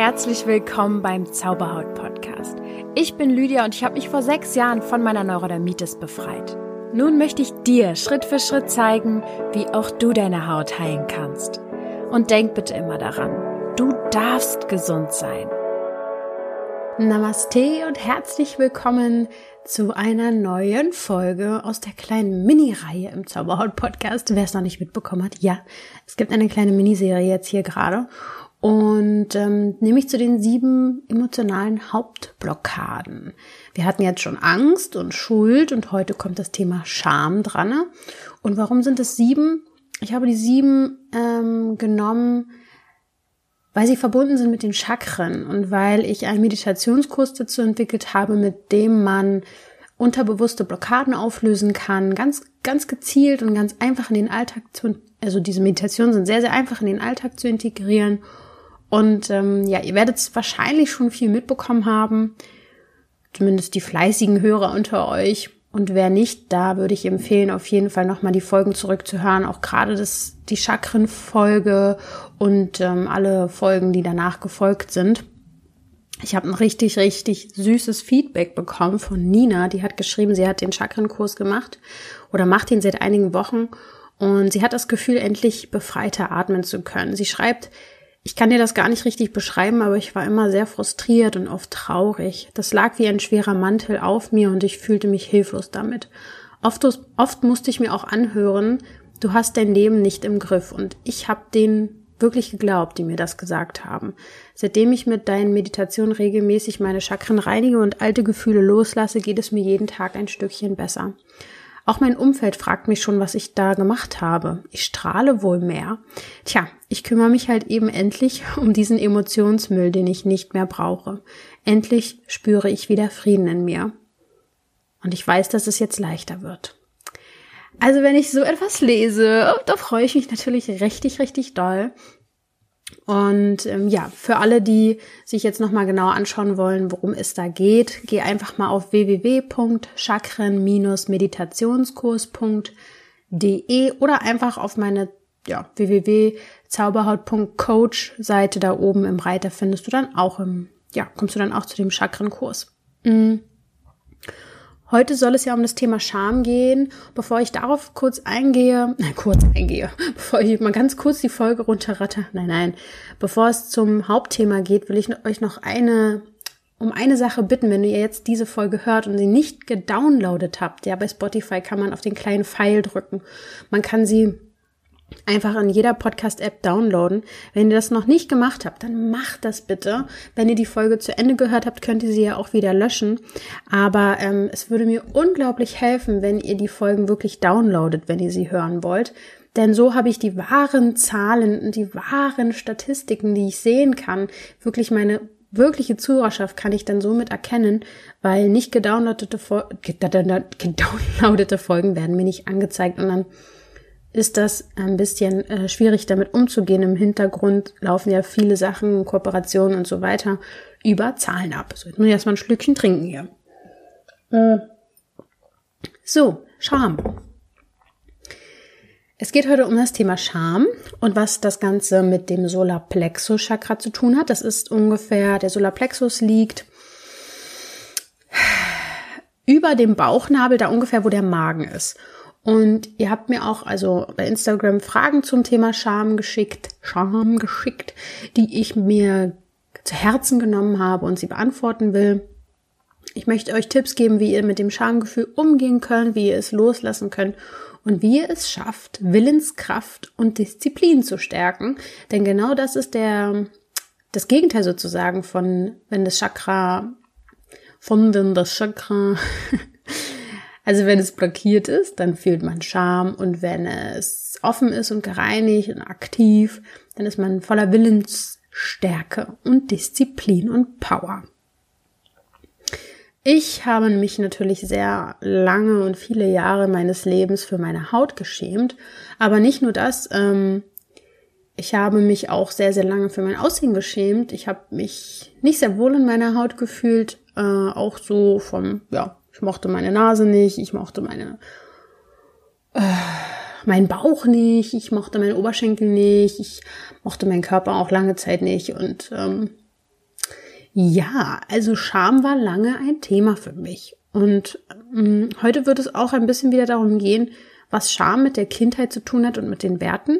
herzlich willkommen beim Zauberhaut Podcast. Ich bin Lydia und ich habe mich vor sechs Jahren von meiner Neurodermitis befreit. Nun möchte ich dir Schritt für Schritt zeigen, wie auch du deine Haut heilen kannst. Und denk bitte immer daran, du darfst gesund sein. Namaste und herzlich willkommen zu einer neuen Folge aus der kleinen Mini-Reihe im Zauberhaut-Podcast. Wer es noch nicht mitbekommen hat, ja, es gibt eine kleine Miniserie jetzt hier gerade. Und ähm, nämlich zu den sieben emotionalen Hauptblockaden. Wir hatten jetzt schon Angst und Schuld und heute kommt das Thema Scham dran. Und warum sind es sieben? Ich habe die sieben ähm, genommen, weil sie verbunden sind mit den Chakren und weil ich einen Meditationskurs dazu entwickelt habe, mit dem man unterbewusste Blockaden auflösen kann, ganz, ganz gezielt und ganz einfach in den Alltag zu, also diese Meditationen sind sehr, sehr einfach in den Alltag zu integrieren und ähm, ja, ihr werdet es wahrscheinlich schon viel mitbekommen haben, zumindest die fleißigen Hörer unter euch. Und wer nicht, da würde ich empfehlen, auf jeden Fall nochmal die Folgen zurückzuhören, auch gerade das, die Chakrenfolge und ähm, alle Folgen, die danach gefolgt sind. Ich habe ein richtig, richtig süßes Feedback bekommen von Nina. Die hat geschrieben, sie hat den Chakrenkurs gemacht oder macht ihn seit einigen Wochen und sie hat das Gefühl, endlich befreiter atmen zu können. Sie schreibt, ich kann dir das gar nicht richtig beschreiben, aber ich war immer sehr frustriert und oft traurig. Das lag wie ein schwerer Mantel auf mir und ich fühlte mich hilflos damit. Oft, oft musste ich mir auch anhören, du hast dein Leben nicht im Griff und ich habe denen wirklich geglaubt, die mir das gesagt haben. Seitdem ich mit deinen Meditationen regelmäßig meine Chakren reinige und alte Gefühle loslasse, geht es mir jeden Tag ein Stückchen besser. Auch mein Umfeld fragt mich schon, was ich da gemacht habe. Ich strahle wohl mehr. Tja, ich kümmere mich halt eben endlich um diesen Emotionsmüll, den ich nicht mehr brauche. Endlich spüre ich wieder Frieden in mir. Und ich weiß, dass es jetzt leichter wird. Also wenn ich so etwas lese, da freue ich mich natürlich richtig, richtig doll. Und ähm, ja, für alle, die sich jetzt nochmal genauer anschauen wollen, worum es da geht, geh einfach mal auf www.chakren-meditationskurs.de oder einfach auf meine ja, www.zauberhaut.coach Seite da oben im Reiter findest du dann auch im, ja, kommst du dann auch zu dem Chakrenkurs. Mhm. Heute soll es ja um das Thema Scham gehen. Bevor ich darauf kurz eingehe, nein, kurz eingehe, bevor ich mal ganz kurz die Folge runterratte, nein, nein, bevor es zum Hauptthema geht, will ich euch noch eine, um eine Sache bitten, wenn ihr jetzt diese Folge hört und sie nicht gedownloadet habt. Ja, bei Spotify kann man auf den kleinen Pfeil drücken. Man kann sie einfach in jeder Podcast-App downloaden. Wenn ihr das noch nicht gemacht habt, dann macht das bitte. Wenn ihr die Folge zu Ende gehört habt, könnt ihr sie ja auch wieder löschen. Aber ähm, es würde mir unglaublich helfen, wenn ihr die Folgen wirklich downloadet, wenn ihr sie hören wollt. Denn so habe ich die wahren Zahlen und die wahren Statistiken, die ich sehen kann, wirklich meine wirkliche Zuhörerschaft kann ich dann somit erkennen, weil nicht gedownloadete, gedownloadete Folgen werden mir nicht angezeigt und dann ist das ein bisschen äh, schwierig damit umzugehen. Im Hintergrund laufen ja viele Sachen, Kooperationen und so weiter über Zahlen ab. So, jetzt muss ich erstmal ein Schlückchen trinken hier. Äh. So, Scham. Es geht heute um das Thema Scham und was das Ganze mit dem Solarplexus Chakra zu tun hat. Das ist ungefähr, der Solarplexus liegt über dem Bauchnabel, da ungefähr, wo der Magen ist. Und ihr habt mir auch also bei Instagram Fragen zum Thema Scham geschickt, Scham geschickt, die ich mir zu Herzen genommen habe und sie beantworten will. Ich möchte euch Tipps geben, wie ihr mit dem Schamgefühl umgehen könnt, wie ihr es loslassen könnt und wie ihr es schafft, Willenskraft und Disziplin zu stärken. Denn genau das ist der, das Gegenteil sozusagen von, wenn das Chakra, von wenn das Chakra Also wenn es blockiert ist, dann fühlt man Scham und wenn es offen ist und gereinigt und aktiv, dann ist man voller Willensstärke und Disziplin und Power. Ich habe mich natürlich sehr lange und viele Jahre meines Lebens für meine Haut geschämt, aber nicht nur das, ähm, ich habe mich auch sehr, sehr lange für mein Aussehen geschämt. Ich habe mich nicht sehr wohl in meiner Haut gefühlt, äh, auch so vom, ja, ich mochte meine Nase nicht, ich mochte meine äh, meinen Bauch nicht, ich mochte meinen Oberschenkel nicht, ich mochte meinen Körper auch lange Zeit nicht und ähm, Ja, also Scham war lange ein Thema für mich. Und ähm, heute wird es auch ein bisschen wieder darum gehen, was Scham mit der Kindheit zu tun hat und mit den Werten.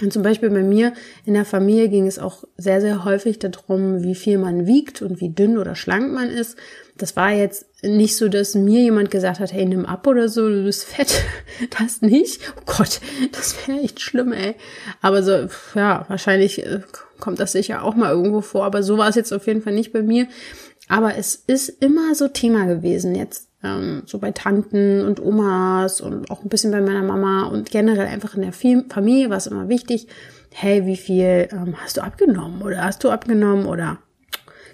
Und zum Beispiel bei mir in der Familie ging es auch sehr, sehr häufig darum, wie viel man wiegt und wie dünn oder schlank man ist. Das war jetzt nicht so, dass mir jemand gesagt hat, hey, nimm ab oder so, du bist fett. Das nicht. Oh Gott, das wäre echt schlimm, ey. Aber so, ja, wahrscheinlich äh, kommt das sicher auch mal irgendwo vor. Aber so war es jetzt auf jeden Fall nicht bei mir. Aber es ist immer so Thema gewesen. Jetzt ähm, so bei Tanten und Omas und auch ein bisschen bei meiner Mama und generell einfach in der Familie war es immer wichtig, hey, wie viel ähm, hast du abgenommen oder hast du abgenommen oder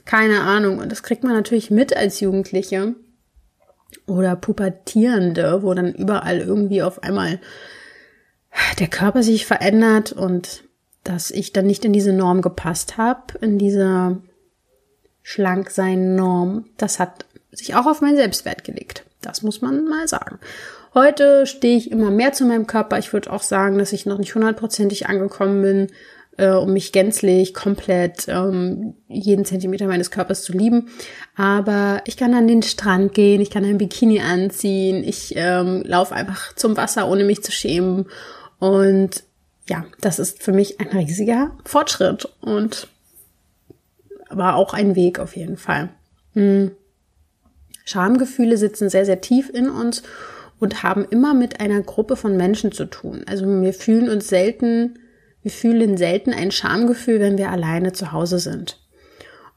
keine Ahnung. Und das kriegt man natürlich mit als Jugendliche oder Pubertierende, wo dann überall irgendwie auf einmal der Körper sich verändert und dass ich dann nicht in diese Norm gepasst habe, in diese Schlanksein-Norm. Das hat sich auch auf meinen Selbstwert gelegt. Das muss man mal sagen. Heute stehe ich immer mehr zu meinem Körper. Ich würde auch sagen, dass ich noch nicht hundertprozentig angekommen bin, äh, um mich gänzlich, komplett ähm, jeden Zentimeter meines Körpers zu lieben. Aber ich kann an den Strand gehen, ich kann ein Bikini anziehen, ich ähm, laufe einfach zum Wasser, ohne mich zu schämen. Und ja, das ist für mich ein riesiger Fortschritt und war auch ein Weg auf jeden Fall. Hm. Schamgefühle sitzen sehr, sehr tief in uns und haben immer mit einer Gruppe von Menschen zu tun. Also wir fühlen uns selten, wir fühlen selten ein Schamgefühl, wenn wir alleine zu Hause sind.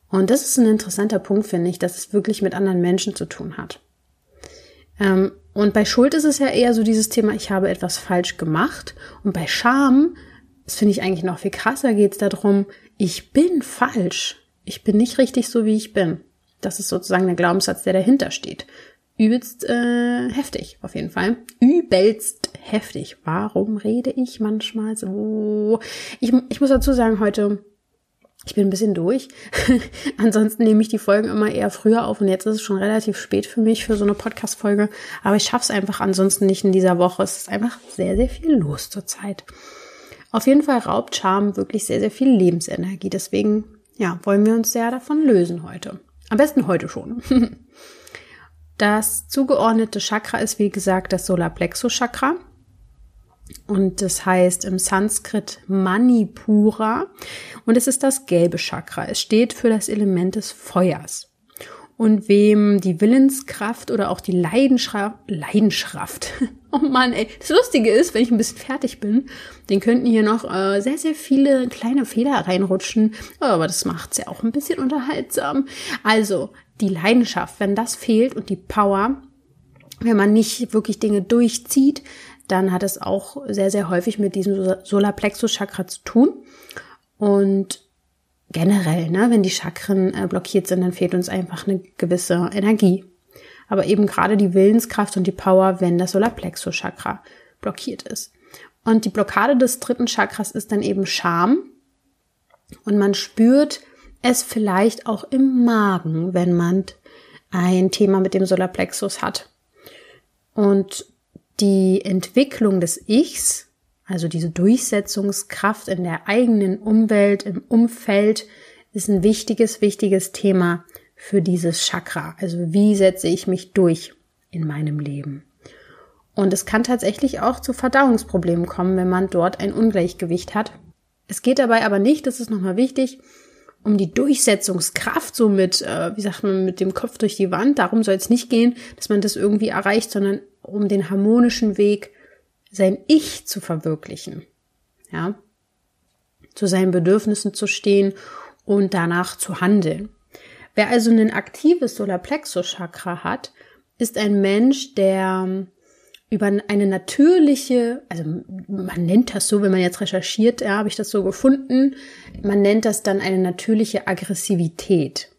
Und das ist ein interessanter Punkt, finde ich, dass es wirklich mit anderen Menschen zu tun hat. Ähm, und bei Schuld ist es ja eher so dieses Thema, ich habe etwas falsch gemacht. Und bei Scham, das finde ich eigentlich noch viel krasser, geht es darum, ich bin falsch. Ich bin nicht richtig so, wie ich bin. Das ist sozusagen der Glaubenssatz, der dahinter steht. Übelst äh, heftig, auf jeden Fall. Übelst heftig. Warum rede ich manchmal so? Ich, ich muss dazu sagen, heute, ich bin ein bisschen durch. Ansonsten nehme ich die Folgen immer eher früher auf und jetzt ist es schon relativ spät für mich für so eine Podcast-Folge. Aber ich schaffe es einfach ansonsten nicht in dieser Woche. Es ist einfach sehr, sehr viel los zurzeit. Auf jeden Fall raubt Charme wirklich sehr, sehr viel Lebensenergie. Deswegen, ja, wollen wir uns sehr davon lösen heute. Am besten heute schon. Das zugeordnete Chakra ist, wie gesagt, das Solarplexus-Chakra. Und das heißt im Sanskrit Manipura. Und es ist das gelbe Chakra. Es steht für das Element des Feuers. Und wem die Willenskraft oder auch die Leidenschaft, Leidenschaft, oh Mann, ey, das Lustige ist, wenn ich ein bisschen fertig bin, den könnten hier noch äh, sehr, sehr viele kleine Fehler reinrutschen, aber das macht's ja auch ein bisschen unterhaltsam. Also, die Leidenschaft, wenn das fehlt und die Power, wenn man nicht wirklich Dinge durchzieht, dann hat es auch sehr, sehr häufig mit diesem Solarplexus-Chakra zu tun. Und generell, ne, wenn die Chakren äh, blockiert sind, dann fehlt uns einfach eine gewisse Energie. Aber eben gerade die Willenskraft und die Power, wenn das Solarplexus-Chakra blockiert ist. Und die Blockade des dritten Chakras ist dann eben Scham. Und man spürt es vielleicht auch im Magen, wenn man ein Thema mit dem Solarplexus hat. Und die Entwicklung des Ichs also diese Durchsetzungskraft in der eigenen Umwelt, im Umfeld, ist ein wichtiges, wichtiges Thema für dieses Chakra. Also wie setze ich mich durch in meinem Leben? Und es kann tatsächlich auch zu Verdauungsproblemen kommen, wenn man dort ein Ungleichgewicht hat. Es geht dabei aber nicht, das ist nochmal wichtig, um die Durchsetzungskraft so mit, äh, wie sagt man, mit dem Kopf durch die Wand. Darum soll es nicht gehen, dass man das irgendwie erreicht, sondern um den harmonischen Weg sein Ich zu verwirklichen, ja, zu seinen Bedürfnissen zu stehen und danach zu handeln. Wer also ein aktives Solarplexus-Chakra hat, ist ein Mensch, der über eine natürliche, also man nennt das so, wenn man jetzt recherchiert, ja, habe ich das so gefunden, man nennt das dann eine natürliche Aggressivität,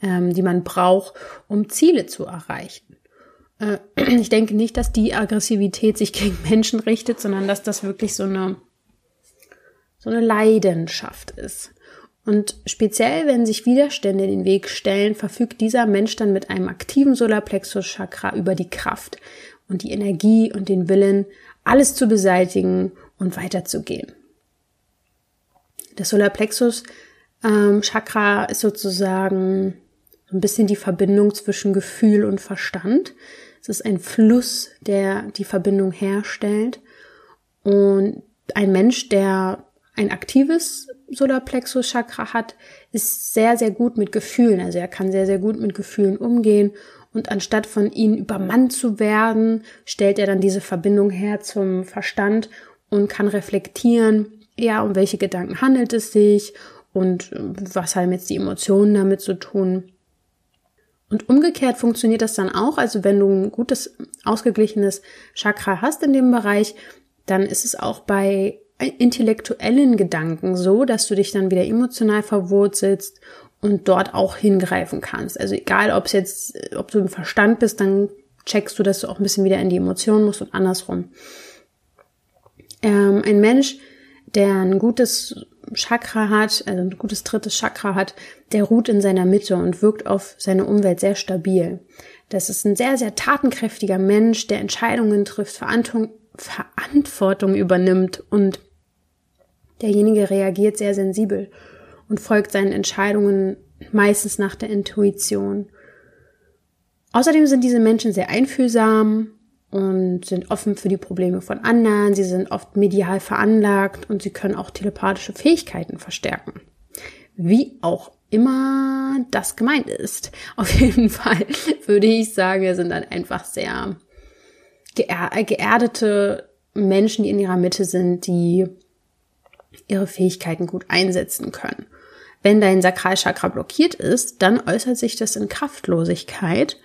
ähm, die man braucht, um Ziele zu erreichen. Äh, ich denke nicht, dass die Aggressivität sich gegen Menschen richtet, sondern dass das wirklich so eine, so eine Leidenschaft ist. Und speziell, wenn sich Widerstände in den Weg stellen, verfügt dieser Mensch dann mit einem aktiven Solarplexus-Chakra über die Kraft und die Energie und den Willen, alles zu beseitigen und weiterzugehen. Das Solarplexus Ähm, Chakra ist sozusagen so ein bisschen die Verbindung zwischen Gefühl und Verstand. Es ist ein Fluss, der die Verbindung herstellt. Und ein Mensch, der ein aktives Solarplexus-Chakra hat, ist sehr, sehr gut mit Gefühlen. Also er kann sehr, sehr gut mit Gefühlen umgehen. Und anstatt von ihnen übermannt zu werden, stellt er dann diese Verbindung her zum Verstand und kann reflektieren, ja, um welche Gedanken handelt es sich und was haben jetzt die Emotionen damit zu tun. Und umgekehrt funktioniert das dann auch. Also wenn du ein gutes, ausgeglichenes Chakra hast in dem Bereich, dann ist es auch bei intellektuellen Gedanken so, dass du dich dann wieder emotional verwurzelst und dort auch hingreifen kannst. Also egal, ob es jetzt, ob du im Verstand bist, dann checkst du, dass du auch ein bisschen wieder in die Emotionen musst und andersrum. Ähm, ein Mensch, der ein gutes Chakra hat, also ein gutes drittes Chakra hat, der ruht in seiner Mitte und wirkt auf seine Umwelt sehr stabil. Das ist ein sehr, sehr tatenkräftiger Mensch, der Entscheidungen trifft, Verantwortung übernimmt und derjenige reagiert sehr sensibel und folgt seinen Entscheidungen meistens nach der Intuition. Außerdem sind diese Menschen sehr einfühlsam, und sind offen für die Probleme von anderen. Sie sind oft medial veranlagt und sie können auch telepathische Fähigkeiten verstärken. Wie auch immer das gemeint ist. Auf jeden Fall würde ich sagen, wir sind dann einfach sehr geer geerdete Menschen, die in ihrer Mitte sind, die ihre Fähigkeiten gut einsetzen können. Wenn dein Sakralchakra blockiert ist, dann äußert sich das in Kraftlosigkeit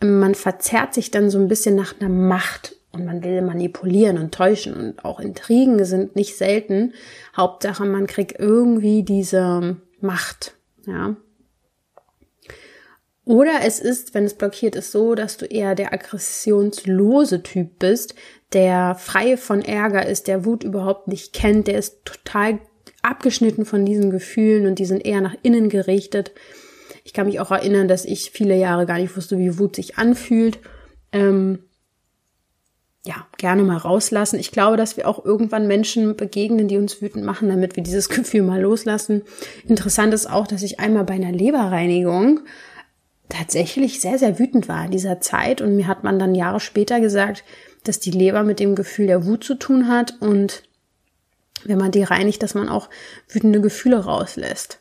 man verzerrt sich dann so ein bisschen nach einer Macht und man will manipulieren und täuschen und auch Intrigen sind nicht selten. Hauptsache, man kriegt irgendwie diese Macht, ja. Oder es ist, wenn es blockiert ist, so, dass du eher der aggressionslose Typ bist, der frei von Ärger ist, der Wut überhaupt nicht kennt, der ist total abgeschnitten von diesen Gefühlen und die sind eher nach innen gerichtet. Ich kann mich auch erinnern, dass ich viele Jahre gar nicht wusste, wie Wut sich anfühlt. Ähm, ja, gerne mal rauslassen. Ich glaube, dass wir auch irgendwann Menschen begegnen, die uns wütend machen, damit wir dieses Gefühl mal loslassen. Interessant ist auch, dass ich einmal bei einer Leberreinigung tatsächlich sehr, sehr wütend war in dieser Zeit. Und mir hat man dann Jahre später gesagt, dass die Leber mit dem Gefühl der Wut zu tun hat und wenn man die reinigt, dass man auch wütende Gefühle rauslässt.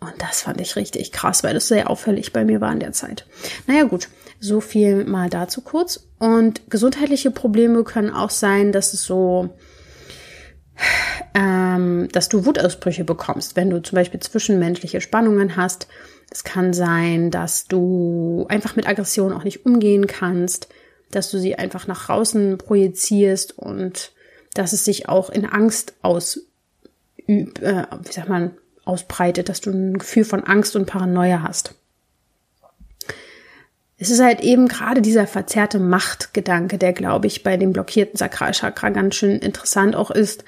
Und das fand ich richtig krass, weil das sehr auffällig bei mir war in der Zeit. Naja gut, so viel mal dazu kurz. Und gesundheitliche Probleme können auch sein, dass es so, ähm, dass du Wutausbrüche bekommst, wenn du zum Beispiel zwischenmenschliche Spannungen hast. Es kann sein, dass du einfach mit Aggression auch nicht umgehen kannst, dass du sie einfach nach außen projizierst und dass es sich auch in Angst ausübt, äh, wie sagt man, ausbreitet, dass du ein Gefühl von Angst und Paranoia hast. Es ist halt eben gerade dieser verzerrte Machtgedanke, der, glaube ich, bei dem blockierten Sakralchakra ganz schön interessant auch ist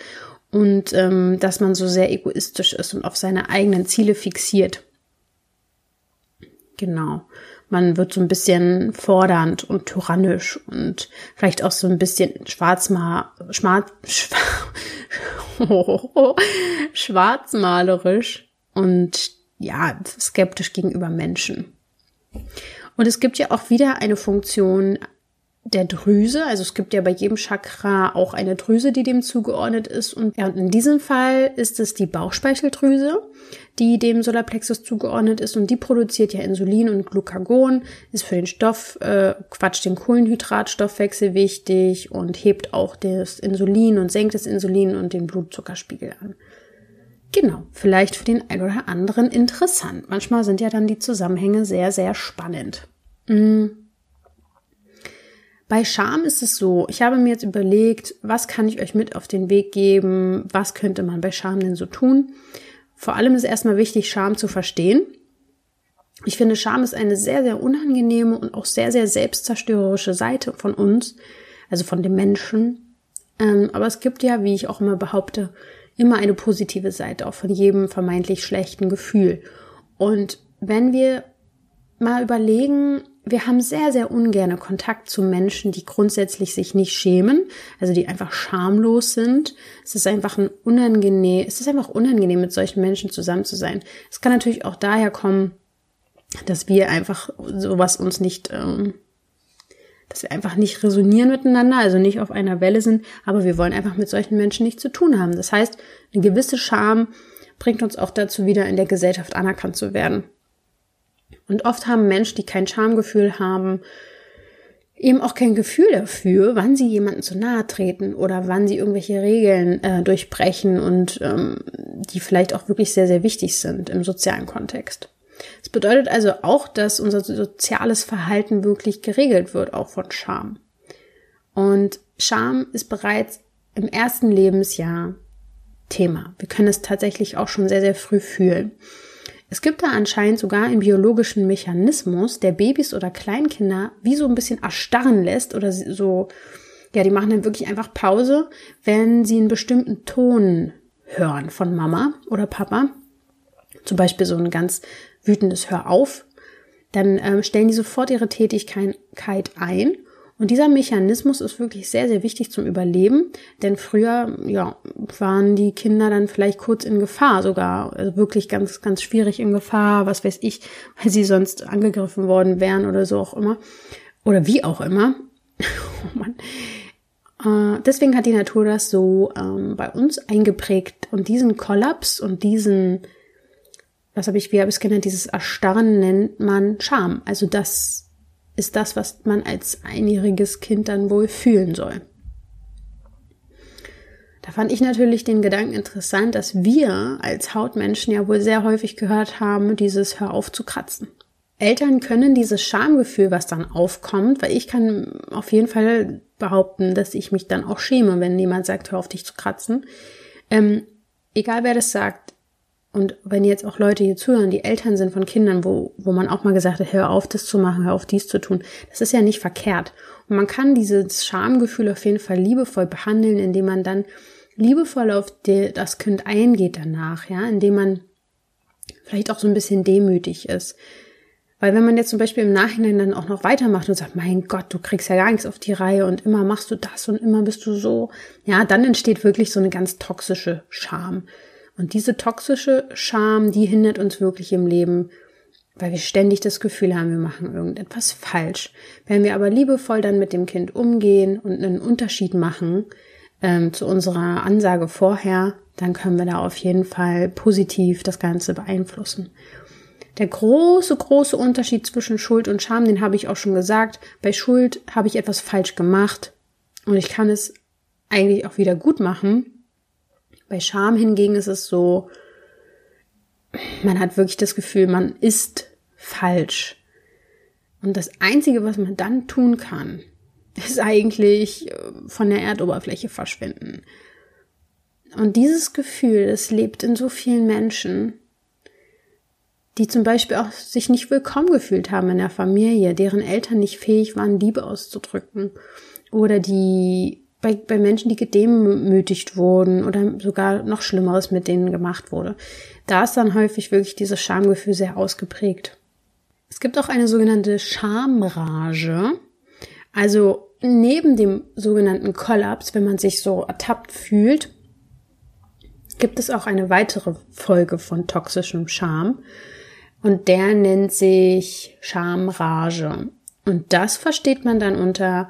und ähm, dass man so sehr egoistisch ist und auf seine eigenen Ziele fixiert. Genau. Man wird so ein bisschen fordernd und tyrannisch und vielleicht auch so ein bisschen schwarzma schwarz, schwarzmalerisch und ja, skeptisch gegenüber Menschen. Und es gibt ja auch wieder eine Funktion der Drüse. Also es gibt ja bei jedem Chakra auch eine Drüse, die dem zugeordnet ist. Und, ja, und in diesem Fall ist es die Bauchspeicheldrüse, die dem Solarplexus zugeordnet ist. Und die produziert ja Insulin und Glucagon, ist für den Stoff, äh, Quatsch, den Kohlenhydratstoffwechsel wichtig und hebt auch das Insulin und senkt das Insulin und den Blutzuckerspiegel an. Genau, vielleicht für den einen oder anderen interessant. Manchmal sind ja dann die Zusammenhänge sehr, sehr spannend. Mhm. Bei Scham ist es so, ich habe mir jetzt überlegt, was kann ich euch mit auf den Weg geben, was könnte man bei Scham denn so tun. Vor allem ist erstmal wichtig, Scham zu verstehen. Ich finde, Scham ist eine sehr, sehr unangenehme und auch sehr, sehr selbstzerstörerische Seite von uns, also von dem Menschen. Ähm, aber es gibt ja, wie ich auch immer behaupte, immer eine positive Seite, auch von jedem vermeintlich schlechten Gefühl. Und wenn wir mal überlegen, wir haben sehr, sehr ungerne Kontakt zu Menschen, die grundsätzlich sich nicht schämen, also die einfach schamlos sind. Es ist einfach ein unangenehm, es ist einfach unangenehm, mit solchen Menschen zusammen zu sein. Es kann natürlich auch daher kommen, dass wir einfach sowas uns nicht, ähm, dass wir einfach nicht resonieren miteinander, also nicht auf einer Welle sind, aber wir wollen einfach mit solchen Menschen nichts zu tun haben. Das heißt, eine gewisse Scham bringt uns auch dazu, wieder in der Gesellschaft anerkannt zu werden. Und oft haben Menschen, die kein Schamgefühl haben, eben auch kein Gefühl dafür, wann sie jemanden zu nahe treten oder wann sie irgendwelche Regeln äh, durchbrechen und ähm, die vielleicht auch wirklich sehr, sehr wichtig sind im sozialen Kontext. Es bedeutet also auch, dass unser soziales Verhalten wirklich geregelt wird, auch von Scham. Und Scham ist bereits im ersten Lebensjahr Thema. Wir können es tatsächlich auch schon sehr, sehr früh fühlen. Es gibt da anscheinend sogar einen biologischen Mechanismus, der Babys oder Kleinkinder wie so ein bisschen erstarren lässt oder so, ja, die machen dann wirklich einfach Pause, wenn sie einen bestimmten Ton hören von Mama oder Papa. Zum Beispiel so ein ganz wütendes Hör auf. Dann ähm, stellen die sofort ihre Tätigkeit ein und dieser Mechanismus ist wirklich sehr, sehr wichtig zum Überleben, denn früher, ja, waren die Kinder dann vielleicht kurz in Gefahr sogar, also wirklich ganz, ganz schwierig in Gefahr, was weiß ich, weil sie sonst angegriffen worden wären oder so auch immer. Oder wie auch immer. oh Mann. Äh, deswegen hat die Natur das so ähm, bei uns eingeprägt und diesen Kollaps und diesen, was habe ich, wie habe ich es genannt, dieses Erstarren nennt man Scham. Also das ist das, was man als einjähriges Kind dann wohl fühlen soll. Da fand ich natürlich den Gedanken interessant, dass wir als Hautmenschen ja wohl sehr häufig gehört haben, dieses Hör auf zu kratzen. Eltern können dieses Schamgefühl, was dann aufkommt, weil ich kann auf jeden Fall behaupten, dass ich mich dann auch schäme, wenn jemand sagt, hör auf dich zu kratzen. Ähm, egal wer das sagt, und wenn jetzt auch Leute hier zuhören, die Eltern sind von Kindern, wo, wo man auch mal gesagt hat, hör auf, das zu machen, hör auf, dies zu tun, das ist ja nicht verkehrt. Und man kann dieses Schamgefühl auf jeden Fall liebevoll behandeln, indem man dann liebevoll auf die, das Kind eingeht danach, ja, indem man vielleicht auch so ein bisschen demütig ist. Weil wenn man jetzt zum Beispiel im Nachhinein dann auch noch weitermacht und sagt, mein Gott, du kriegst ja gar nichts auf die Reihe und immer machst du das und immer bist du so, ja, dann entsteht wirklich so eine ganz toxische Scham. Und diese toxische Scham, die hindert uns wirklich im Leben, weil wir ständig das Gefühl haben, wir machen irgendetwas falsch. Wenn wir aber liebevoll dann mit dem Kind umgehen und einen Unterschied machen ähm, zu unserer Ansage vorher, dann können wir da auf jeden Fall positiv das Ganze beeinflussen. Der große, große Unterschied zwischen Schuld und Scham, den habe ich auch schon gesagt. Bei Schuld habe ich etwas falsch gemacht und ich kann es eigentlich auch wieder gut machen, bei Scham hingegen ist es so, man hat wirklich das Gefühl, man ist falsch. Und das Einzige, was man dann tun kann, ist eigentlich äh, von der Erdoberfläche verschwinden. Und dieses Gefühl, es lebt in so vielen Menschen, die zum Beispiel auch sich nicht willkommen gefühlt haben in der Familie, deren Eltern nicht fähig waren, Liebe auszudrücken oder die bei, bei Menschen, die gedemütigt wurden oder sogar noch Schlimmeres mit denen gemacht wurde. Da ist dann häufig wirklich dieses Schamgefühl sehr ausgeprägt. Es gibt auch eine sogenannte Schamrage. Also neben dem sogenannten Kollaps, wenn man sich so ertappt fühlt, gibt es auch eine weitere Folge von toxischem Scham. Und der nennt sich Schamrage. Und das versteht man dann unter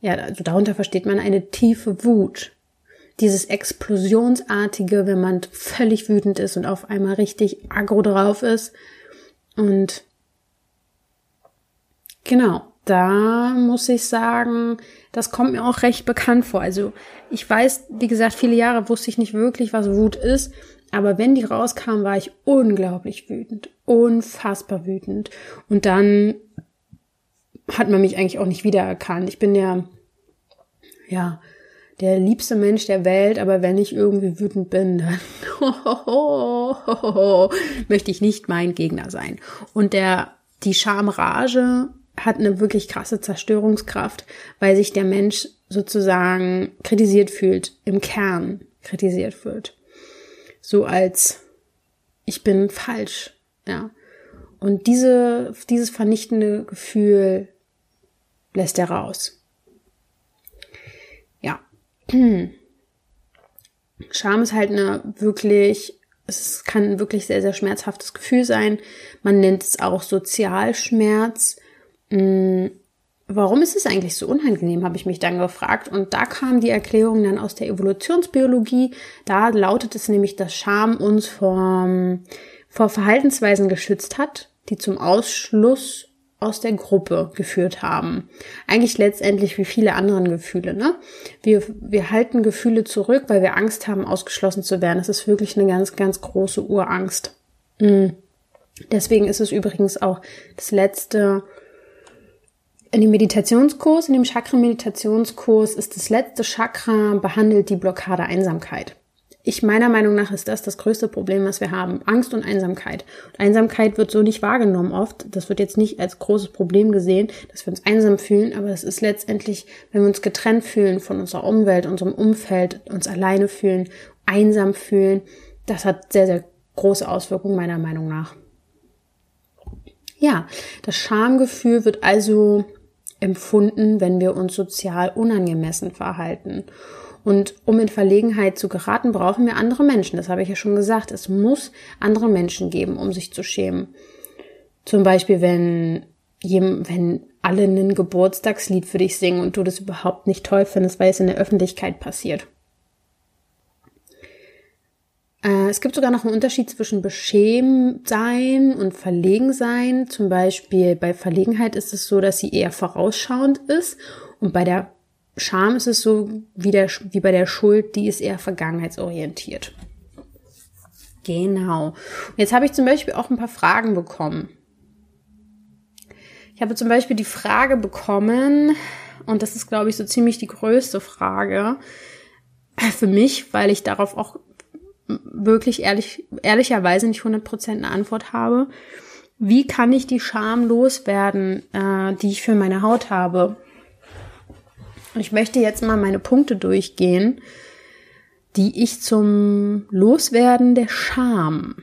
ja, also darunter versteht man eine tiefe Wut. Dieses explosionsartige, wenn man völlig wütend ist und auf einmal richtig aggro drauf ist. Und genau, da muss ich sagen, das kommt mir auch recht bekannt vor. Also ich weiß, wie gesagt, viele Jahre wusste ich nicht wirklich, was Wut ist. Aber wenn die rauskam, war ich unglaublich wütend. Unfassbar wütend. Und dann hat man mich eigentlich auch nicht wiedererkannt. Ich bin ja, ja, der liebste Mensch der Welt, aber wenn ich irgendwie wütend bin, dann möchte ich nicht mein Gegner sein. Und der, die Schamrage hat eine wirklich krasse Zerstörungskraft, weil sich der Mensch sozusagen kritisiert fühlt, im Kern kritisiert fühlt. So als ich bin falsch, ja. und diese, dieses vernichtende Gefühl lässt er raus. Ja. Scham ist halt eine wirklich, es kann ein wirklich sehr, sehr schmerzhaftes Gefühl sein. Man nennt es auch Sozialschmerz. Hm, warum ist es eigentlich so unangenehm, habe ich mich dann gefragt. Und da kam die Erklärung dann aus der Evolutionsbiologie. Da lautet es nämlich, dass Scham uns vor, vor Verhaltensweisen geschützt hat, die zum Ausschluss aus der Gruppe geführt haben. Eigentlich letztendlich wie viele anderen Gefühle. Ne? Wir, wir halten Gefühle zurück, weil wir Angst haben, ausgeschlossen zu werden. Das ist wirklich eine ganz, ganz große Urangst. Mhm. Deswegen ist es übrigens auch das letzte in dem Meditationskurs, in dem Chakra-Meditationskurs ist das letzte Chakra behandelt die Blockade Einsamkeit. Ich meiner Meinung nach ist das das größte Problem, was wir haben. Angst und Einsamkeit. Einsamkeit wird so nicht wahrgenommen oft. Das wird jetzt nicht als großes Problem gesehen, dass wir uns einsam fühlen, aber es ist letztendlich, wenn wir uns getrennt fühlen von unserer Umwelt, unserem Umfeld, uns alleine fühlen, einsam fühlen, das hat sehr, sehr große Auswirkungen meiner Meinung nach. Ja, das Schamgefühl wird also empfunden, wenn wir uns sozial unangemessen verhalten. Und um in Verlegenheit zu geraten, brauchen wir andere Menschen. Das habe ich ja schon gesagt. Es muss andere Menschen geben, um sich zu schämen. Zum Beispiel, wenn, wenn alle ein Geburtstagslied für dich singen und du das überhaupt nicht toll findest, weil es in der Öffentlichkeit passiert. Äh, es gibt sogar noch einen Unterschied zwischen beschämt sein und verlegen sein. Zum Beispiel bei Verlegenheit ist es so, dass sie eher vorausschauend ist und bei der Scham ist es so wie, der, wie bei der Schuld, die ist eher vergangenheitsorientiert. Genau. Jetzt habe ich zum Beispiel auch ein paar Fragen bekommen. Ich habe zum Beispiel die Frage bekommen, und das ist, glaube ich, so ziemlich die größte Frage für mich, weil ich darauf auch wirklich ehrlich, ehrlicherweise nicht 100% eine Antwort habe. Wie kann ich die Scham loswerden, äh, die ich für meine Haut habe? Und ich möchte jetzt mal meine Punkte durchgehen, die ich zum Loswerden der Scham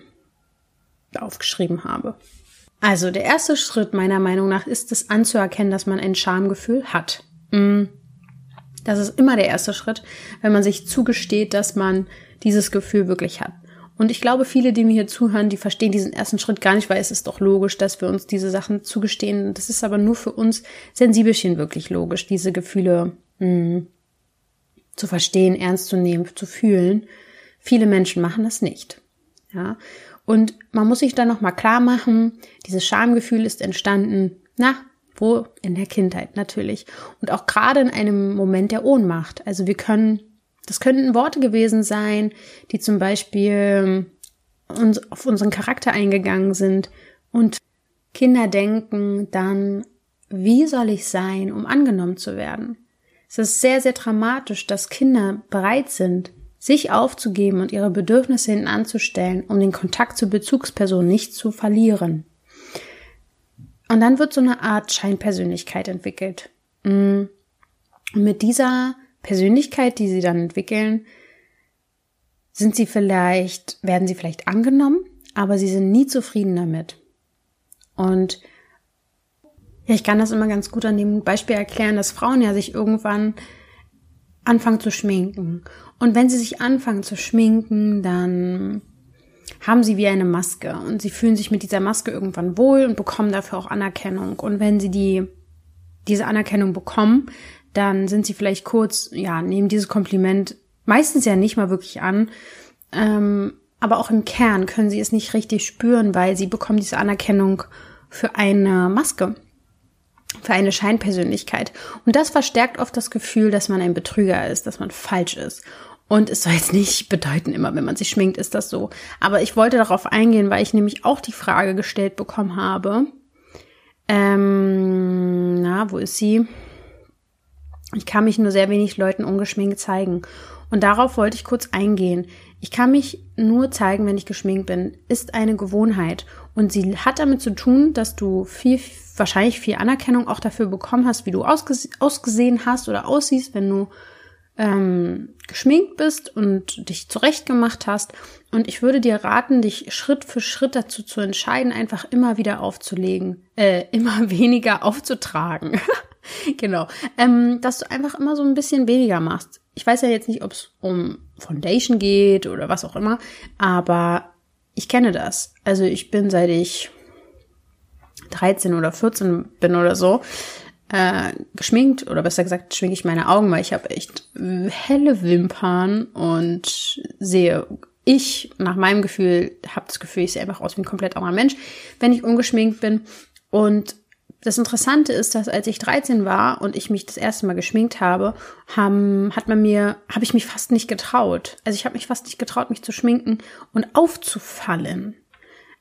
aufgeschrieben habe. Also der erste Schritt meiner Meinung nach ist es anzuerkennen, dass man ein Schamgefühl hat. Mm. Das ist immer der erste Schritt, wenn man sich zugesteht, dass man dieses Gefühl wirklich hat. Und ich glaube, viele, die mir hier zuhören, die verstehen diesen ersten Schritt gar nicht, weil es ist doch logisch, dass wir uns diese Sachen zugestehen. Das ist aber nur für uns Sensibelchen wirklich logisch, diese Gefühle mh, hm, zu verstehen, ernst zu nehmen, zu fühlen. Viele Menschen machen das nicht. Ja. Und man muss sich dann nochmal klar machen, dieses Schamgefühl ist entstanden, na, wo? In der Kindheit natürlich. Und auch gerade in einem Moment der Ohnmacht. Also wir können das könnten Worte gewesen sein, die zum Beispiel uns auf unseren Charakter eingegangen sind. Und Kinder denken dann, wie soll ich sein, um angenommen zu werden? Es ist sehr, sehr dramatisch, dass Kinder bereit sind, sich aufzugeben und ihre Bedürfnisse hinten anzustellen, um den Kontakt zur Bezugsperson nicht zu verlieren. Und dann wird so eine Art Scheinpersönlichkeit entwickelt. Mm. Und mit dieser Persönlichkeit, die sie dann entwickeln, sind sie vielleicht, werden sie vielleicht angenommen, aber sie sind nie zufrieden damit. Und ja, ich kann das immer ganz gut an dem Beispiel erklären, dass Frauen ja sich irgendwann anfangen zu schminken. Und wenn sie sich anfangen zu schminken, dann haben sie wie eine Maske und sie fühlen sich mit dieser Maske irgendwann wohl und bekommen dafür auch Anerkennung. Und wenn sie die, diese Anerkennung bekommen, dann sind sie vielleicht kurz, ja, nehmen dieses Kompliment meistens ja nicht mal wirklich an. Ähm, aber auch im Kern können sie es nicht richtig spüren, weil sie bekommen diese Anerkennung für eine Maske, für eine Scheinpersönlichkeit. Und das verstärkt oft das Gefühl, dass man ein Betrüger ist, dass man falsch ist. Und es soll jetzt nicht bedeuten, immer wenn man sich schminkt, ist das so. Aber ich wollte darauf eingehen, weil ich nämlich auch die Frage gestellt bekommen habe. Ähm, na, wo ist sie? Ich kann mich nur sehr wenig Leuten ungeschminkt zeigen. Und darauf wollte ich kurz eingehen. Ich kann mich nur zeigen, wenn ich geschminkt bin, ist eine Gewohnheit. Und sie hat damit zu tun, dass du viel, wahrscheinlich viel Anerkennung auch dafür bekommen hast, wie du ausgese ausgesehen hast oder aussiehst, wenn du ähm, geschminkt bist und dich zurechtgemacht hast. Und ich würde dir raten, dich Schritt für Schritt dazu zu entscheiden, einfach immer wieder aufzulegen, äh, immer weniger aufzutragen. genau. Ähm, dass du einfach immer so ein bisschen weniger machst. Ich weiß ja jetzt nicht, ob es um Foundation geht oder was auch immer, aber ich kenne das. Also ich bin seit ich 13 oder 14 bin oder so, äh, geschminkt oder besser gesagt schminke ich meine Augen, weil ich habe echt helle Wimpern und sehe ich nach meinem Gefühl habe das Gefühl, ich sehe einfach aus wie ein komplett anderer Mensch, wenn ich ungeschminkt bin und das Interessante ist, dass als ich 13 war und ich mich das erste Mal geschminkt habe, haben, hat man mir, habe ich mich fast nicht getraut. Also ich habe mich fast nicht getraut, mich zu schminken und aufzufallen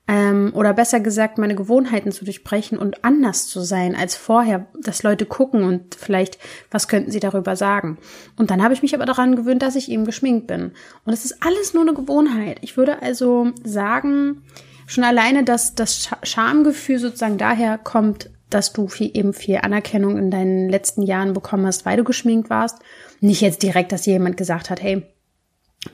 ähm, oder besser gesagt meine Gewohnheiten zu durchbrechen und anders zu sein als vorher, dass Leute gucken und vielleicht, was könnten sie darüber sagen. Und dann habe ich mich aber daran gewöhnt, dass ich eben geschminkt bin. Und es ist alles nur eine Gewohnheit. Ich würde also sagen, schon alleine, dass das Schamgefühl sozusagen daher kommt, dass du viel, eben viel Anerkennung in deinen letzten Jahren bekommen hast, weil du geschminkt warst. Nicht jetzt direkt, dass jemand gesagt hat, hey,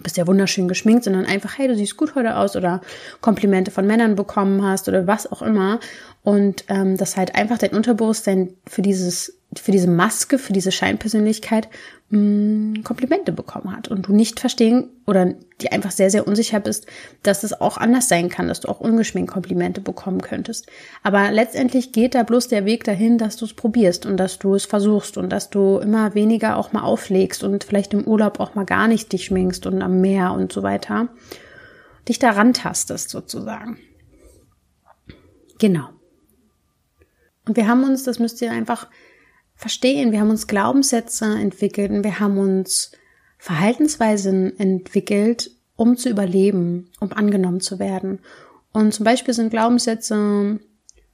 bist ja wunderschön geschminkt, sondern einfach, hey, du siehst gut heute aus oder Komplimente von Männern bekommen hast oder was auch immer. Und ähm, dass halt einfach dein Unterbewusstsein für dieses, für diese Maske, für diese Scheinpersönlichkeit mh, mm, Komplimente bekommen hat und du nicht verstehen oder die einfach sehr, sehr unsicher bist, dass es auch anders sein kann, dass du auch ungeschminkt Komplimente bekommen könntest. Aber letztendlich geht da bloß der Weg dahin, dass du es probierst und dass du es versuchst und dass du immer weniger auch mal auflegst und vielleicht im Urlaub auch mal gar nicht dich schminkst und am Meer und so weiter. Dich daran tastest sozusagen. Genau. Und wir haben uns, das müsst ihr einfach verstehen, wir haben uns Glaubenssätze entwickelt und wir haben uns Verhaltensweisen entwickelt, um zu überleben, um angenommen zu werden. Und zum Beispiel sind Glaubenssätze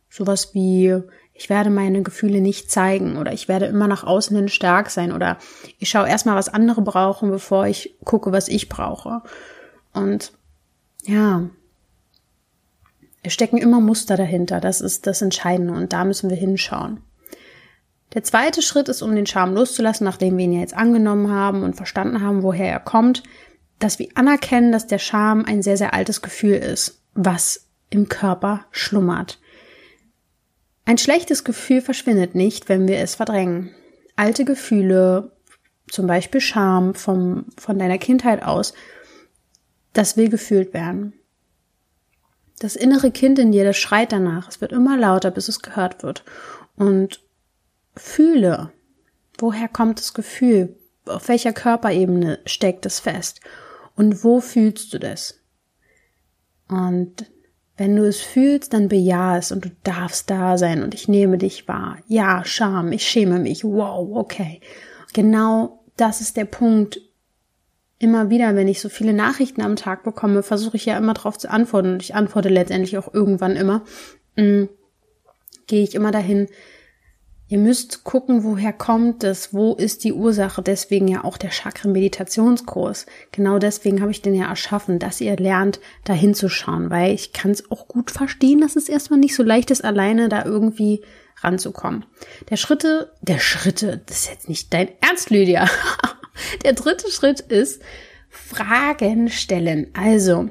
sowas wie, ich werde meine Gefühle nicht zeigen oder ich werde immer nach außen hin stark sein oder ich schaue erstmal, was andere brauchen, bevor ich gucke, was ich brauche. Und ja, es stecken immer Muster dahinter. Das ist das Entscheidende und da müssen wir hinschauen. Der zweite Schritt ist, um den Charme loszulassen, nachdem wir ihn jetzt angenommen haben und verstanden haben, woher er kommt, dass wir anerkennen, dass der Charme ein sehr, sehr altes Gefühl ist, was im Körper schlummert. Ein schlechtes Gefühl verschwindet nicht, wenn wir es verdrängen. Alte Gefühle, zum Beispiel Scham vom, von deiner Kindheit aus, das will gefühlt werden. Das innere Kind in dir, das schreit danach. Es wird immer lauter, bis es gehört wird. Und fühle, woher kommt das Gefühl? Auf welcher Körperebene steckt es fest? Und wo fühlst du das? Und wenn du es fühlst, dann bejahe es und du darfst da sein und ich nehme dich wahr. Ja, Scham, ich schäme mich. Wow, okay. Genau das ist der Punkt, immer wieder, wenn ich so viele Nachrichten am Tag bekomme, versuche ich ja immer darauf zu antworten und ich antworte letztendlich auch irgendwann immer, mhm. gehe ich immer dahin, ihr müsst gucken, woher kommt es, wo ist die Ursache, deswegen ja auch der Chakren-Meditationskurs. Genau deswegen habe ich den ja erschaffen, dass ihr lernt, da hinzuschauen, weil ich kann es auch gut verstehen, dass es erstmal nicht so leicht ist, alleine da irgendwie ranzukommen. Der Schritte, der Schritte, das ist jetzt nicht dein Ernst, Lydia. Der dritte Schritt ist Fragen stellen. Also,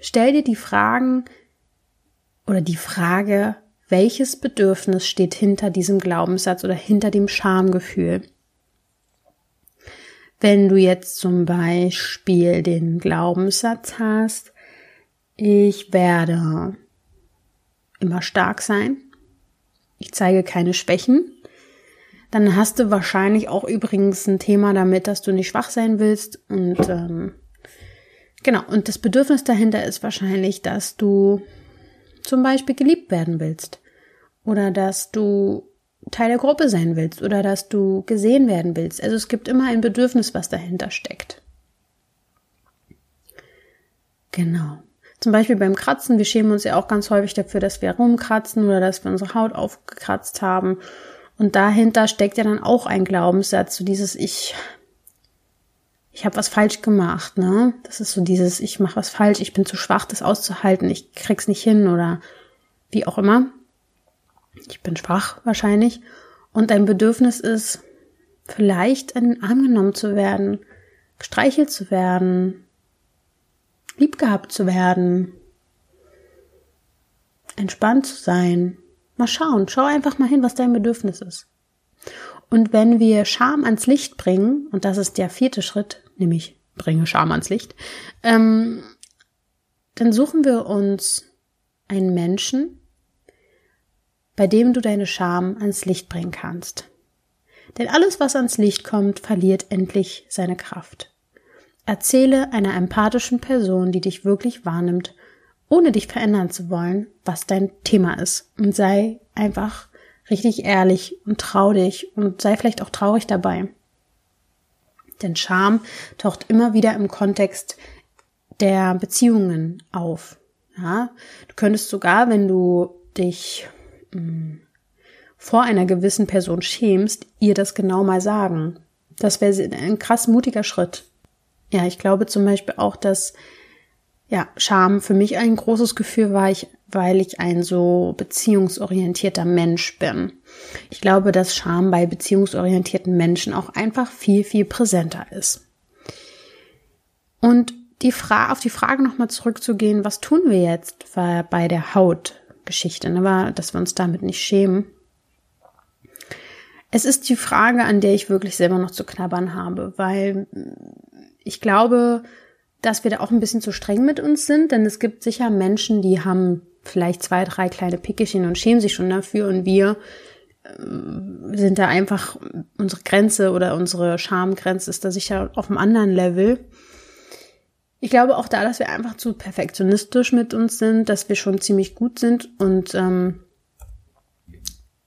stell dir die Fragen oder die Frage, welches Bedürfnis steht hinter diesem Glaubenssatz oder hinter dem Schamgefühl? Wenn du jetzt zum Beispiel den Glaubenssatz hast, ich werde immer stark sein, ich zeige keine Schwächen, dann hast du wahrscheinlich auch übrigens ein Thema damit, dass du nicht schwach sein willst. Und ähm, genau, und das Bedürfnis dahinter ist wahrscheinlich, dass du zum Beispiel geliebt werden willst. Oder dass du Teil der Gruppe sein willst oder dass du gesehen werden willst. Also es gibt immer ein Bedürfnis, was dahinter steckt. Genau. Zum Beispiel beim Kratzen, wir schämen uns ja auch ganz häufig dafür, dass wir rumkratzen oder dass wir unsere Haut aufgekratzt haben. Und dahinter steckt ja dann auch ein Glaubenssatz, so dieses Ich, ich habe was falsch gemacht, ne? Das ist so dieses Ich mache was falsch, ich bin zu schwach, das auszuhalten, ich krieg's nicht hin oder wie auch immer. Ich bin schwach wahrscheinlich. Und dein Bedürfnis ist, vielleicht in den Arm genommen zu werden, gestreichelt zu werden, lieb gehabt zu werden, entspannt zu sein. Mal schauen, schau einfach mal hin, was dein Bedürfnis ist. Und wenn wir Scham ans Licht bringen, und das ist der vierte Schritt, nämlich bringe Scham ans Licht, ähm, dann suchen wir uns einen Menschen, bei dem du deine Scham ans Licht bringen kannst. Denn alles, was ans Licht kommt, verliert endlich seine Kraft. Erzähle einer empathischen Person, die dich wirklich wahrnimmt, ohne dich verändern zu wollen, was dein Thema ist. Und sei einfach richtig ehrlich und trau dich und sei vielleicht auch traurig dabei. Denn Scham taucht immer wieder im Kontext der Beziehungen auf. Ja, du könntest sogar, wenn du dich mh, hm, vor einer gewissen Person schämst, ihr das genau mal sagen. Das wäre ein krass mutiger Schritt. Ja, ich glaube zum Beispiel auch, dass ja, Scham für mich ein großes Gefühl war, ich, weil ich ein so beziehungsorientierter Mensch bin. Ich glaube, dass Scham bei beziehungsorientierten Menschen auch einfach viel, viel präsenter ist. Und die Fra auf die Frage nochmal zurückzugehen, was tun wir jetzt bei der Hautgeschichte, ne, dass wir uns damit nicht schämen. Es ist die Frage, an der ich wirklich selber noch zu knabbern habe, weil ich glaube, dass wir da auch ein bisschen zu streng mit uns sind, denn es gibt sicher Menschen, die haben vielleicht zwei, drei kleine Pickelchen und schämen sich schon dafür und wir äh, sind da einfach, unsere Grenze oder unsere Schamgrenze ist da sicher auf einem anderen Level. Ich glaube auch da, dass wir einfach zu perfektionistisch mit uns sind, dass wir schon ziemlich gut sind und ähm,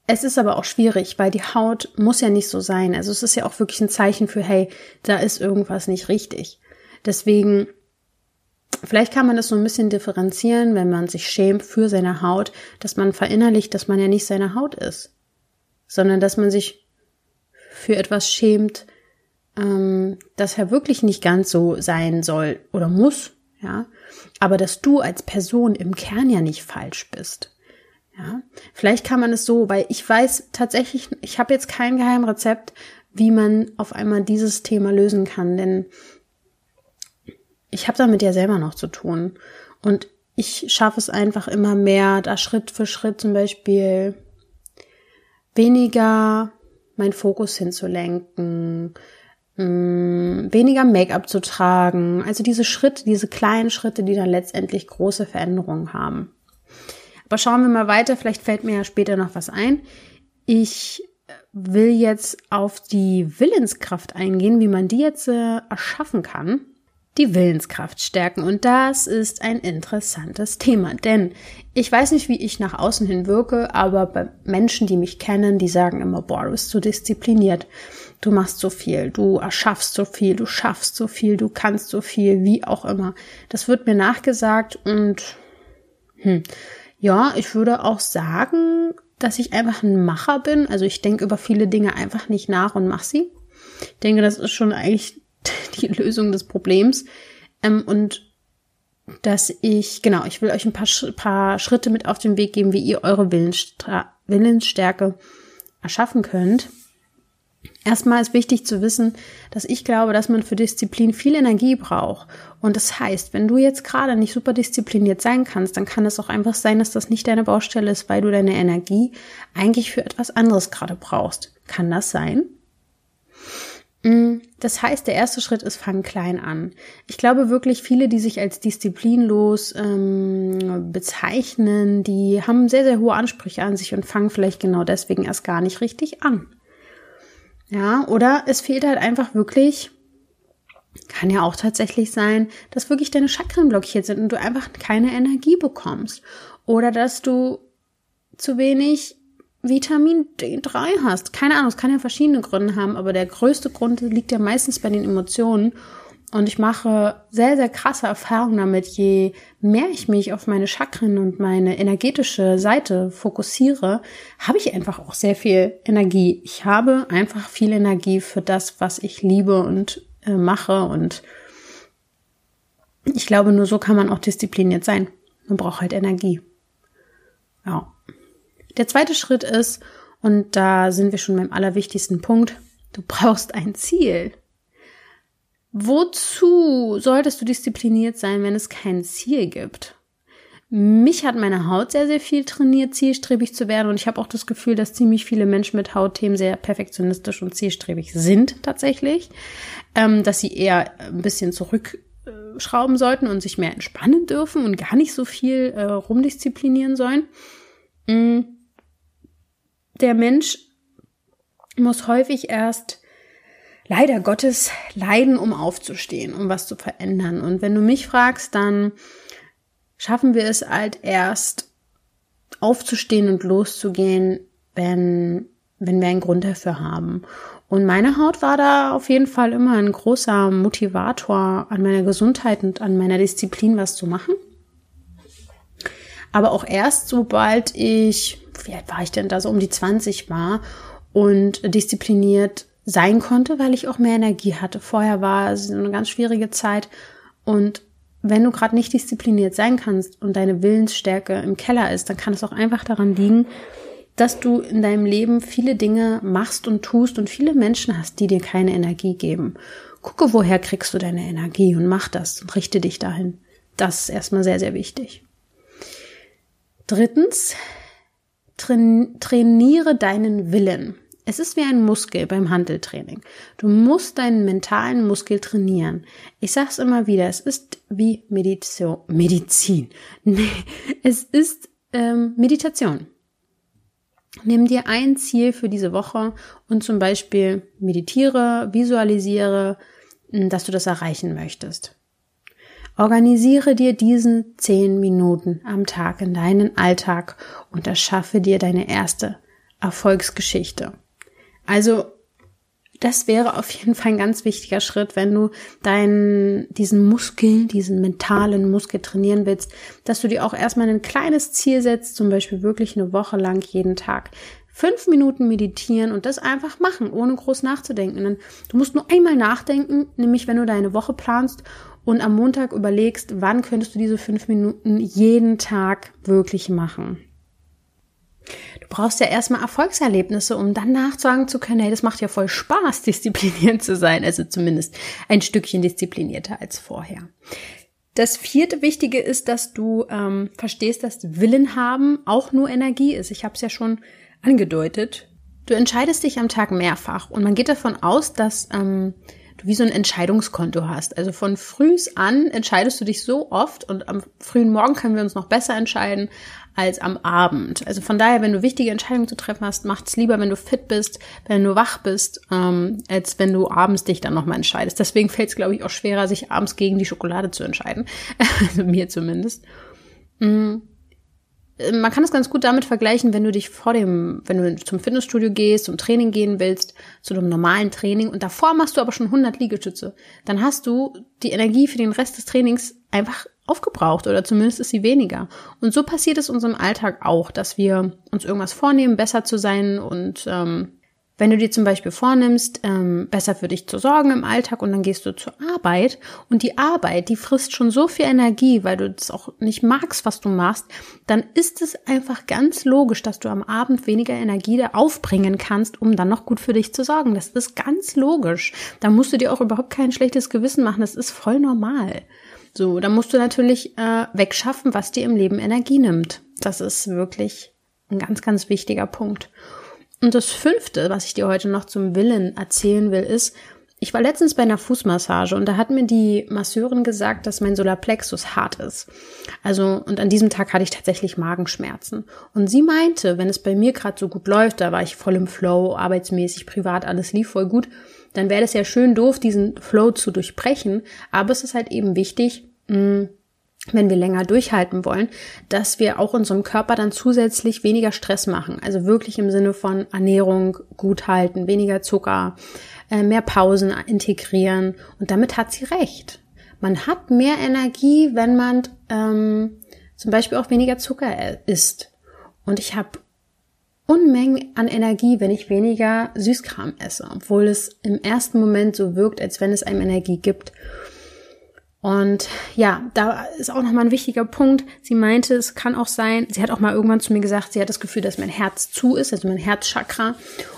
es ist aber auch schwierig, weil die Haut muss ja nicht so sein. Also es ist ja auch wirklich ein Zeichen für, hey, da ist irgendwas nicht richtig. Deswegen, vielleicht kann man das so ein bisschen differenzieren, wenn man sich schämt für seine Haut, dass man verinnerlicht, dass man ja nicht seine Haut ist, sondern dass man sich für etwas schämt, ähm, das ja wirklich nicht ganz so sein soll oder muss, ja, aber dass du als Person im Kern ja nicht falsch bist. Ja, vielleicht kann man es so, weil ich weiß tatsächlich, ich habe jetzt kein Geheimrezept, wie man auf einmal dieses Thema lösen kann, denn ich habe damit ja selber noch zu tun. Und ich schaffe es einfach immer mehr, da Schritt für Schritt zum Beispiel weniger meinen Fokus hinzulenken, mm, weniger Make-up zu tragen. Also diese Schritte, diese kleinen Schritte, die dann letztendlich große Veränderungen haben. Aber schauen wir mal weiter, vielleicht fällt mir ja später noch was ein. Ich will jetzt auf die Willenskraft eingehen, wie man die jetzt äh, erschaffen kann die Willenskraft stärken. Und das ist ein interessantes Thema, denn ich weiß nicht, wie ich nach außen hin wirke, aber bei Menschen, die mich kennen, die sagen immer, boah, du bist so diszipliniert, du machst so viel, du erschaffst so viel, du schaffst so viel, du kannst so viel, wie auch immer. Das wird mir nachgesagt und hm, ja, ich würde auch sagen, dass ich einfach ein Macher bin. Also ich denke über viele Dinge einfach nicht nach und mache sie. Ich denke, das ist schon eigentlich die Lösung des Problems. Ähm, und dass ich, genau, ich will euch ein paar, paar Schritte mit auf den Weg geben, wie ihr eure Willensstärke erschaffen könnt. Erstmal ist wichtig zu wissen, dass ich glaube, dass man für Disziplin viel Energie braucht. Und das heißt, wenn du jetzt gerade nicht super diszipliniert sein kannst, dann kann es auch einfach sein, dass das nicht deine Baustelle ist, weil du deine Energie eigentlich für etwas anderes gerade brauchst. Kann das sein? Mm, das heißt, der erste Schritt ist, fang klein an. Ich glaube wirklich, viele, die sich als disziplinlos ähm, bezeichnen, die haben sehr, sehr hohe Ansprüche an sich und fangen vielleicht genau deswegen erst gar nicht richtig an. Ja, oder es fehlt halt einfach wirklich, kann ja auch tatsächlich sein, dass wirklich deine Chakren blockiert sind und du einfach keine Energie bekommst. Oder dass du zu wenig Vitamin D3 hast. Keine Ahnung, es kann ja verschiedene Gründe haben, aber der größte Grund liegt ja meistens bei den Emotionen. Und ich mache sehr, sehr krasse Erfahrungen damit, je mehr ich mich auf meine Chakren und meine energetische Seite fokussiere, habe ich einfach auch sehr viel Energie. Ich habe einfach viel Energie für das, was ich liebe und äh, mache. Und ich glaube, nur so kann man auch diszipliniert sein. Man braucht halt Energie. Ja. Der zweite Schritt ist, und da sind wir schon beim allerwichtigsten Punkt, Du brauchst ein Ziel. Wozu solltest du diszipliniert sein, wenn es kein Ziel gibt? Mich hat meine Haut sehr, sehr viel trainiert, zielstrebig zu werden. Und ich habe auch das Gefühl, dass ziemlich viele Menschen mit Hautthemen sehr perfektionistisch und zielstrebig sind tatsächlich. Ähm, dass sie eher ein bisschen zurückschrauben sollten und sich mehr entspannen dürfen und gar nicht so viel äh, rumdisziplinieren sollen. Mhm. Der Mensch muss häufig erst leider Gottes leiden, um aufzustehen, um was zu verändern. Und wenn du mich fragst, dann schaffen wir es halt erst aufzustehen und loszugehen, wenn, wenn wir einen Grund dafür haben. Und meine Haut war da auf jeden Fall immer ein großer Motivator an meiner Gesundheit und an meiner Disziplin, was zu machen. Aber auch erst, sobald ich, wie alt war ich denn da, so um die 20 war und diszipliniert sein konnte, weil ich auch mehr Energie hatte. Vorher war es eine ganz schwierige Zeit und wenn du gerade nicht diszipliniert sein kannst und deine Willensstärke im Keller ist, dann kann es auch einfach daran liegen, dass du in deinem Leben viele Dinge machst und tust und viele Menschen hast, die dir keine Energie geben. Gucke, woher kriegst du deine Energie und mach das und richte dich dahin. Das ist erstmal sehr, sehr wichtig. Drittens, trainiere deinen Willen. Es ist wie ein Muskel beim Handeltraining. Du musst deinen mentalen Muskel trainieren. Ich sag's immer wieder, es ist wie Meditation. Medizin. Nee, es ist ähm, Meditation. Nimm dir ein Ziel für diese Woche und zum Beispiel meditiere, visualisiere, dass du das erreichen möchtest. Organisiere dir diesen zehn Minuten am Tag in deinen Alltag und erschaffe dir deine erste Erfolgsgeschichte. Also das wäre auf jeden Fall ein ganz wichtiger Schritt, wenn du deinen, diesen Muskel, diesen mentalen Muskel trainieren willst, dass du dir auch erstmal ein kleines Ziel setzt, zum Beispiel wirklich eine Woche lang jeden Tag. Fünf Minuten meditieren und das einfach machen, ohne groß nachzudenken. Du musst nur einmal nachdenken, nämlich wenn du deine Woche planst und am Montag überlegst, wann könntest du diese fünf Minuten jeden Tag wirklich machen. Du brauchst ja erstmal Erfolgserlebnisse, um dann nachsagen zu können, hey, das macht ja voll Spaß, diszipliniert zu sein. Also zumindest ein Stückchen disziplinierter als vorher. Das vierte Wichtige ist, dass du ähm, verstehst, dass Willen haben auch nur Energie ist. Ich habe es ja schon angedeutet. Du entscheidest dich am Tag mehrfach und man geht davon aus, dass ähm, wie so ein Entscheidungskonto hast. Also von frühs an entscheidest du dich so oft und am frühen Morgen können wir uns noch besser entscheiden als am Abend. Also von daher, wenn du wichtige Entscheidungen zu treffen hast, macht's lieber, wenn du fit bist, wenn du wach bist, ähm, als wenn du abends dich dann nochmal entscheidest. Deswegen fällt es, glaube ich, auch schwerer, sich abends gegen die Schokolade zu entscheiden. also mir zumindest. Mhm man kann es ganz gut damit vergleichen, wenn du dich vor dem, wenn du zum Fitnessstudio gehst, zum Training gehen willst, zu einem normalen Training und davor machst du aber schon 100 Liegestütze, dann hast du die Energie für den Rest des Trainings einfach aufgebraucht oder zumindest ist sie weniger. Und so passiert es unserem Alltag auch, dass wir uns irgendwas vornehmen, besser zu sein und ähm, wenn du dir zum Beispiel vornimmst, ähm, besser für dich zu sorgen im Alltag und dann gehst du zur Arbeit und die Arbeit, die frisst schon so viel Energie, weil du das auch nicht magst, was du machst, dann ist es einfach ganz logisch, dass du am Abend weniger Energie da aufbringen kannst, um dann noch gut für dich zu sorgen. Das ist ganz logisch. Da musst du dir auch überhaupt kein schlechtes Gewissen machen. Das ist voll normal. So, da musst du natürlich äh, wegschaffen, was dir im Leben Energie nimmt. Das ist wirklich ein ganz, ganz wichtiger Punkt. Und das fünfte, was ich dir heute noch zum Willen erzählen will, ist, ich war letztens bei einer Fußmassage und da hat mir die Masseurin gesagt, dass mein Solarplexus hart ist. Also, und an diesem Tag hatte ich tatsächlich Magenschmerzen. Und sie meinte, wenn es bei mir gerade so gut läuft, da war ich voll im Flow, arbeitsmäßig, privat, alles lief voll gut, dann wäre das ja schön doof, diesen Flow zu durchbrechen. Aber es ist halt eben wichtig, mh, mm, wenn wir länger durchhalten wollen, dass wir auch unserem Körper dann zusätzlich weniger Stress machen. Also wirklich im Sinne von Ernährung gut halten, weniger Zucker, äh, mehr Pausen integrieren. Und damit hat sie recht. Man hat mehr Energie, wenn man ähm, zum Beispiel auch weniger Zucker isst. Und ich habe Unmengen an Energie, wenn ich weniger Süßkram esse, obwohl es im ersten Moment so wirkt, als wenn es einem Energie gibt. Und ja, da ist auch nochmal ein wichtiger Punkt. Sie meinte, es kann auch sein, sie hat auch mal irgendwann zu mir gesagt, sie hat das Gefühl, dass mein Herz zu ist, also mein Herzchakra.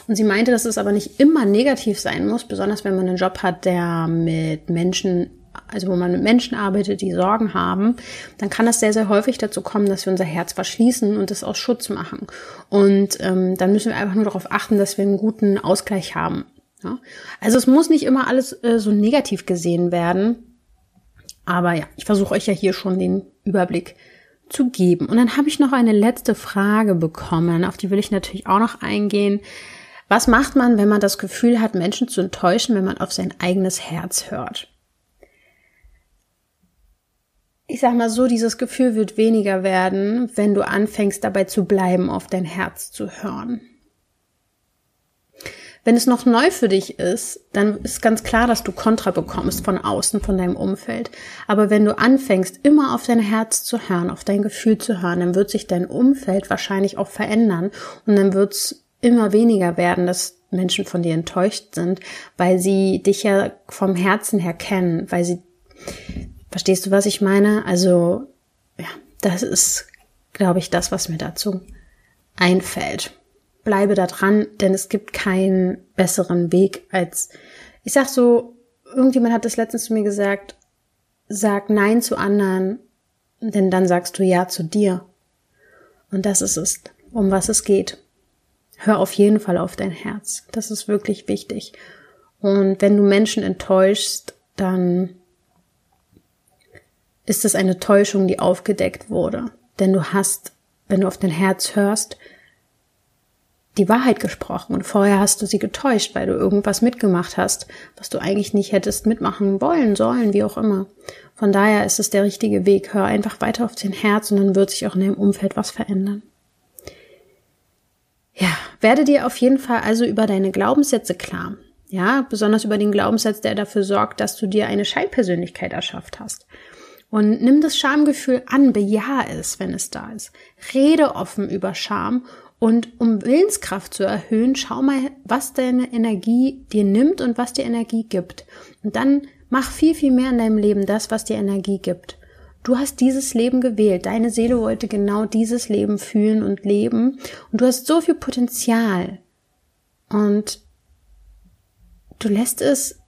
Und sie meinte, dass es aber nicht immer negativ sein muss, besonders wenn man einen Job hat, der mit Menschen, also wo man mit Menschen arbeitet, die Sorgen haben, dann kann das sehr, sehr häufig dazu kommen, dass wir unser Herz verschließen und das aus Schutz machen. Und ähm, dann müssen wir einfach nur darauf achten, dass wir einen guten Ausgleich haben. Ja? Also es muss nicht immer alles äh, so negativ gesehen werden aber ja, ich versuche euch ja hier schon den Überblick zu geben. Und dann habe ich noch eine letzte Frage bekommen, auf die will ich natürlich auch noch eingehen. Was macht man, wenn man das Gefühl hat, Menschen zu enttäuschen, wenn man auf sein eigenes Herz hört? Ich sag mal so, dieses Gefühl wird weniger werden, wenn du anfängst dabei zu bleiben, auf dein Herz zu hören. Wenn es noch neu für dich ist, dann ist ganz klar, dass du Kontra bekommst von außen, von deinem Umfeld. Aber wenn du anfängst, immer auf dein Herz zu hören, auf dein Gefühl zu hören, dann wird sich dein Umfeld wahrscheinlich auch verändern und dann wird es immer weniger werden, dass Menschen von dir enttäuscht sind, weil sie dich ja vom Herzen her kennen, weil sie, verstehst du, was ich meine? Also, ja, das ist, glaube ich, das, was mir dazu einfällt bleibe da dran, denn es gibt keinen besseren Weg als, ich sag so, irgendjemand hat das letztens zu mir gesagt, sag Nein zu anderen, denn dann sagst du Ja zu dir. Und das ist es, um was es geht. Hör auf jeden Fall auf dein Herz. Das ist wirklich wichtig. Und wenn du Menschen enttäuschst, dann ist es eine Täuschung, die aufgedeckt wurde. Denn du hast, wenn du auf dein Herz hörst, die Wahrheit gesprochen und vorher hast du sie getäuscht, weil du irgendwas mitgemacht hast, was du eigentlich nicht hättest mitmachen wollen, sollen, wie auch immer. Von daher ist es der richtige Weg. Hör einfach weiter auf dein Herz und dann wird sich auch in deinem Umfeld was verändern. Ja, werde dir auf jeden Fall also über deine Glaubenssätze klar. Ja, besonders über den Glaubenssatz, der dafür sorgt, dass du dir eine Scheinpersönlichkeit erschafft hast. Und nimm das Schamgefühl an, bejahe es, wenn es da ist. Rede offen über Scham und um Willenskraft zu erhöhen, schau mal, was deine Energie dir nimmt und was dir Energie gibt. Und dann mach viel, viel mehr in deinem Leben das, was dir Energie gibt. Du hast dieses Leben gewählt. Deine Seele wollte genau dieses Leben fühlen und leben. Und du hast so viel Potenzial. Und du lässt es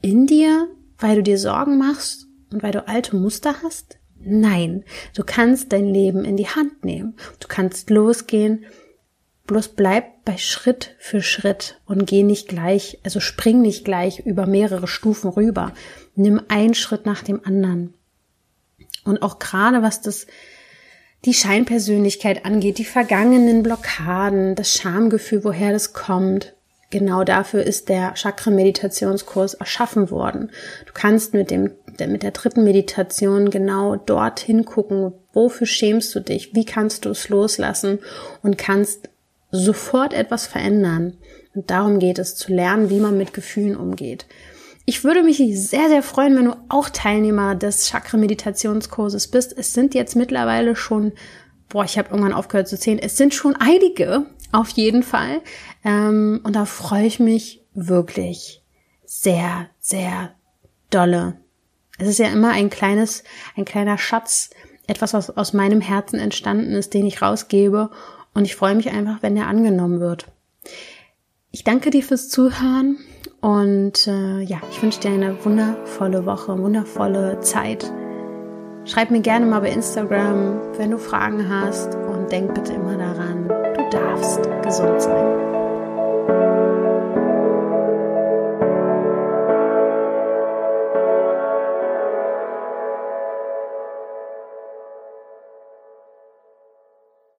in dir, weil du dir Sorgen machst und weil du alte Muster hast? Nein, du kannst dein Leben in die Hand nehmen. Du kannst losgehen Bloß bleib bei Schritt für Schritt und geh nicht gleich, also spring nicht gleich über mehrere Stufen rüber. Nimm einen Schritt nach dem anderen. Und auch gerade was das die Scheinpersönlichkeit angeht, die vergangenen Blockaden, das Schamgefühl, woher das kommt. Genau dafür ist der Chakra-Meditationskurs erschaffen worden. Du kannst mit dem, mit der dritten Meditation genau dorthin gucken, wofür schämst du dich, wie kannst du es loslassen und kannst sofort etwas verändern. Und darum geht es, zu lernen, wie man mit Gefühlen umgeht. Ich würde mich sehr, sehr freuen, wenn du auch Teilnehmer des Chakra-Meditationskurses bist. Es sind jetzt mittlerweile schon, boah, ich habe irgendwann aufgehört zu zählen, es sind schon einige, auf jeden Fall. Ähm, und da freue ich mich wirklich sehr, sehr dolle. Es ist ja immer ein kleines, ein kleiner Schatz, etwas, was aus meinem Herzen entstanden ist, den ich rausgebe. Und ich freue mich einfach, wenn der angenommen wird. Ich danke dir fürs Zuhören und äh, ja, ich wünsche dir eine wundervolle Woche, wundervolle Zeit. Schreib mir gerne mal bei Instagram, wenn du Fragen hast und denk bitte immer daran, du darfst gesund sein.